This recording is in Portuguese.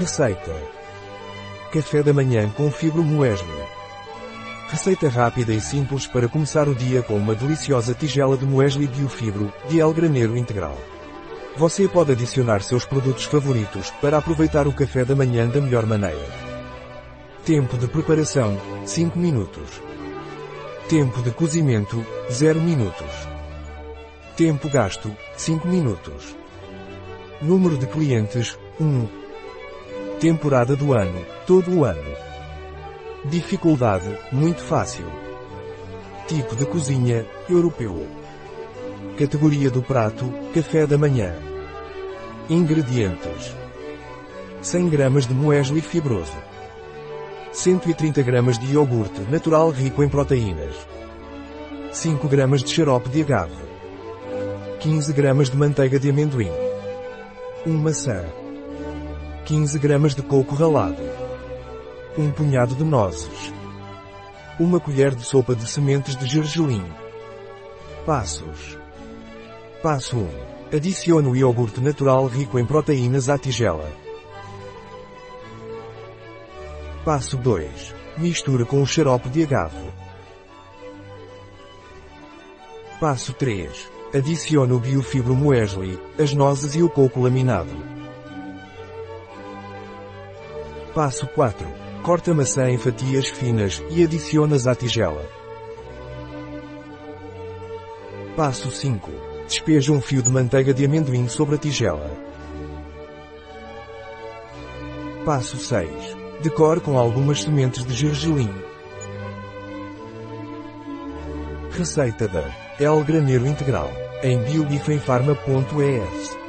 Receita. Café da manhã com fibro muesli. Receita rápida e simples para começar o dia com uma deliciosa tigela de muesli biofibro, de El Graneiro Integral. Você pode adicionar seus produtos favoritos para aproveitar o café da manhã da melhor maneira. Tempo de preparação, 5 minutos. Tempo de cozimento, 0 minutos. Tempo gasto, 5 minutos. Número de clientes, 1. Temporada do ano, todo o ano. Dificuldade, muito fácil. Tipo de cozinha, europeu. Categoria do prato, café da manhã. Ingredientes. 100 gramas de muesli fibroso. 130 gramas de iogurte natural rico em proteínas. 5 gramas de xarope de agave. 15 gramas de manteiga de amendoim. 1 maçã. 15 gramas de coco ralado. Um punhado de nozes. Uma colher de sopa de sementes de gergelim. Passos. Passo 1. Adicione o iogurte natural rico em proteínas à tigela. Passo 2. Misture com o xarope de agave. Passo 3. Adicione o biofibro muesli, as nozes e o coco laminado. Passo 4. Corte a maçã em fatias finas e adicione-as à tigela. Passo 5. Despeje um fio de manteiga de amendoim sobre a tigela. Passo 6. Decore com algumas sementes de gergelim. Receita da El Graneiro Integral em biobifenfarma.es